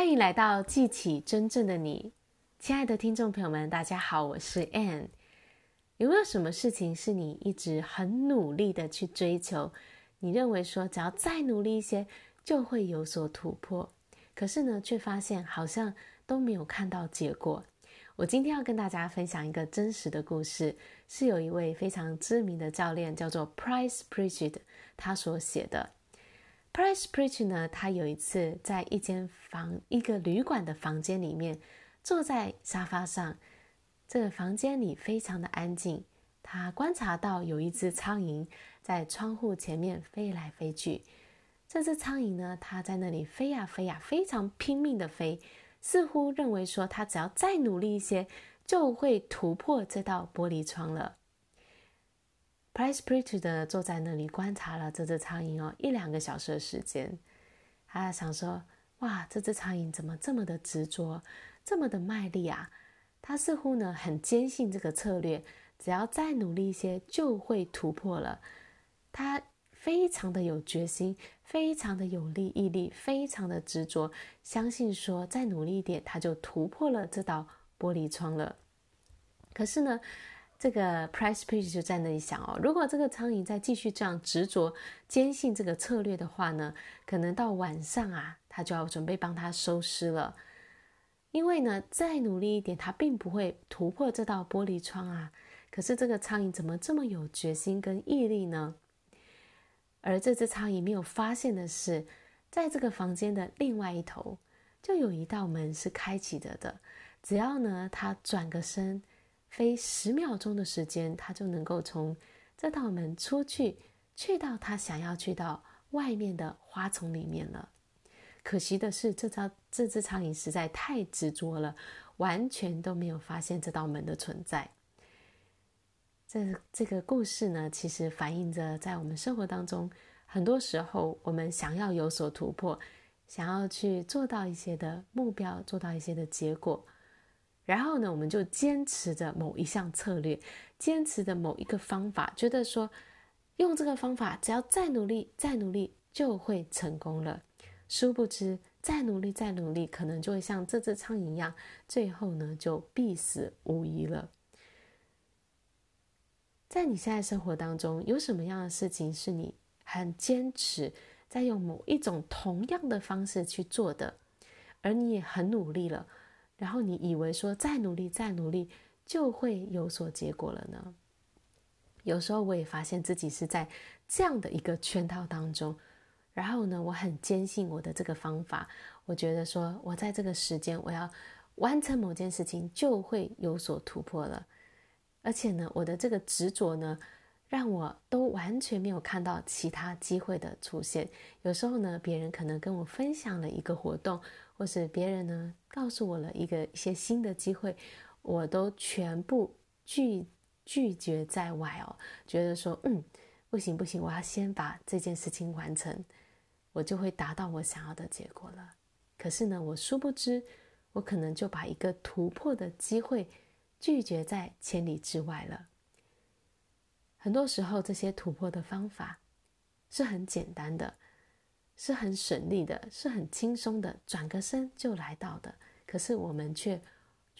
欢迎来到记起真正的你，亲爱的听众朋友们，大家好，我是 Ann。有没有什么事情是你一直很努力的去追求？你认为说只要再努力一些就会有所突破，可是呢，却发现好像都没有看到结果。我今天要跟大家分享一个真实的故事，是有一位非常知名的教练叫做 Price Pritchett 他所写的。Price Preach 呢，他有一次在一间房、一个旅馆的房间里面，坐在沙发上。这个房间里非常的安静。他观察到有一只苍蝇在窗户前面飞来飞去。这只苍蝇呢，它在那里飞呀飞呀，非常拼命的飞，似乎认为说，它只要再努力一些，就会突破这道玻璃窗了。Price Pritchett 坐在那里观察了这只苍蝇哦，一两个小时的时间。他想说：“哇，这只苍蝇怎么这么的执着，这么的卖力啊？他似乎呢很坚信这个策略，只要再努力一些就会突破了。他非常的有决心，非常的有力毅力，非常的执着，相信说再努力一点，他就突破了这道玻璃窗了。可是呢？”这个 Price Pritchett 就在那里想哦，如果这个苍蝇再继续这样执着、坚信这个策略的话呢，可能到晚上啊，他就要准备帮他收尸了。因为呢，再努力一点，他并不会突破这道玻璃窗啊。可是这个苍蝇怎么这么有决心跟毅力呢？而这只苍蝇没有发现的是，在这个房间的另外一头，就有一道门是开启着的。只要呢，他转个身。飞十秒钟的时间，他就能够从这道门出去，去到他想要去到外面的花丛里面了。可惜的是，这只这只苍蝇实在太执着了，完全都没有发现这道门的存在。这这个故事呢，其实反映着在我们生活当中，很多时候我们想要有所突破，想要去做到一些的目标，做到一些的结果。然后呢，我们就坚持着某一项策略，坚持着某一个方法，觉得说用这个方法，只要再努力、再努力就会成功了。殊不知，再努力、再努力，可能就会像这只苍蝇一样，最后呢就必死无疑了。在你现在生活当中，有什么样的事情是你很坚持在用某一种同样的方式去做的，而你也很努力了？然后你以为说再努力再努力就会有所结果了呢？有时候我也发现自己是在这样的一个圈套当中。然后呢，我很坚信我的这个方法，我觉得说我在这个时间我要完成某件事情就会有所突破了。而且呢，我的这个执着呢，让我都完全没有看到其他机会的出现。有时候呢，别人可能跟我分享了一个活动。或是别人呢告诉我了一个一些新的机会，我都全部拒拒绝在外哦，觉得说嗯不行不行，我要先把这件事情完成，我就会达到我想要的结果了。可是呢，我殊不知，我可能就把一个突破的机会拒绝在千里之外了。很多时候，这些突破的方法是很简单的。是很省力的，是很轻松的，转个身就来到的。可是我们却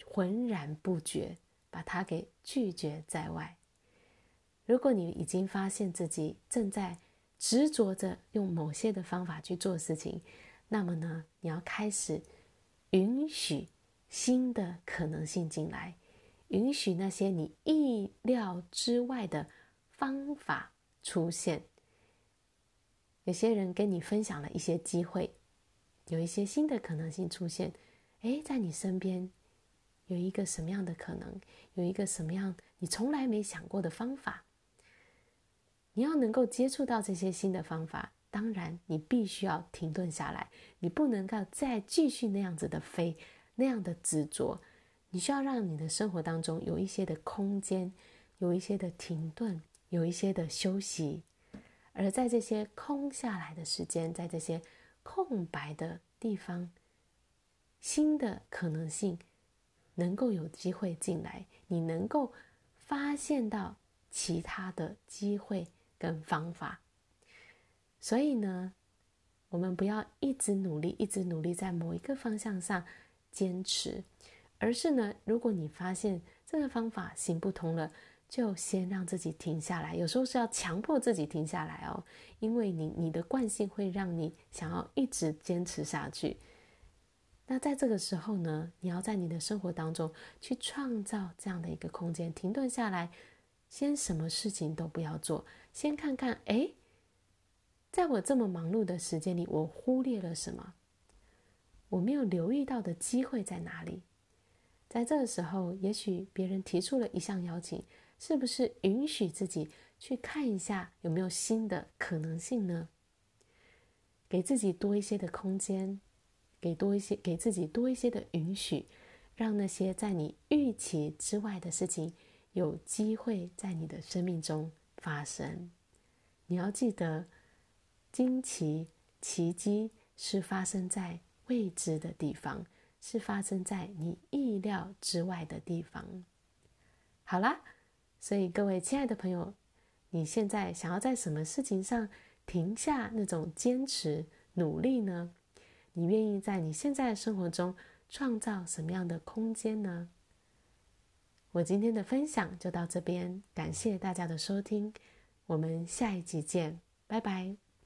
浑然不觉，把它给拒绝在外。如果你已经发现自己正在执着着用某些的方法去做事情，那么呢，你要开始允许新的可能性进来，允许那些你意料之外的方法出现。有些人跟你分享了一些机会，有一些新的可能性出现。诶，在你身边有一个什么样的可能？有一个什么样你从来没想过的方法？你要能够接触到这些新的方法，当然你必须要停顿下来，你不能够再继续那样子的飞，那样的执着。你需要让你的生活当中有一些的空间，有一些的停顿，有一些的休息。而在这些空下来的时间，在这些空白的地方，新的可能性能够有机会进来，你能够发现到其他的机会跟方法。所以呢，我们不要一直努力，一直努力在某一个方向上坚持，而是呢，如果你发现这个方法行不通了，就先让自己停下来。有时候是要强迫自己停下来哦，因为你你的惯性会让你想要一直坚持下去。那在这个时候呢，你要在你的生活当中去创造这样的一个空间，停顿下来，先什么事情都不要做，先看看，诶，在我这么忙碌的时间里，我忽略了什么？我没有留意到的机会在哪里？在这个时候，也许别人提出了一项邀请，是不是允许自己去看一下有没有新的可能性呢？给自己多一些的空间。给多一些，给自己多一些的允许，让那些在你预期之外的事情有机会在你的生命中发生。你要记得，惊奇、奇迹是发生在未知的地方，是发生在你意料之外的地方。好啦，所以各位亲爱的朋友，你现在想要在什么事情上停下那种坚持努力呢？你愿意在你现在的生活中创造什么样的空间呢？我今天的分享就到这边，感谢大家的收听，我们下一集见，拜拜。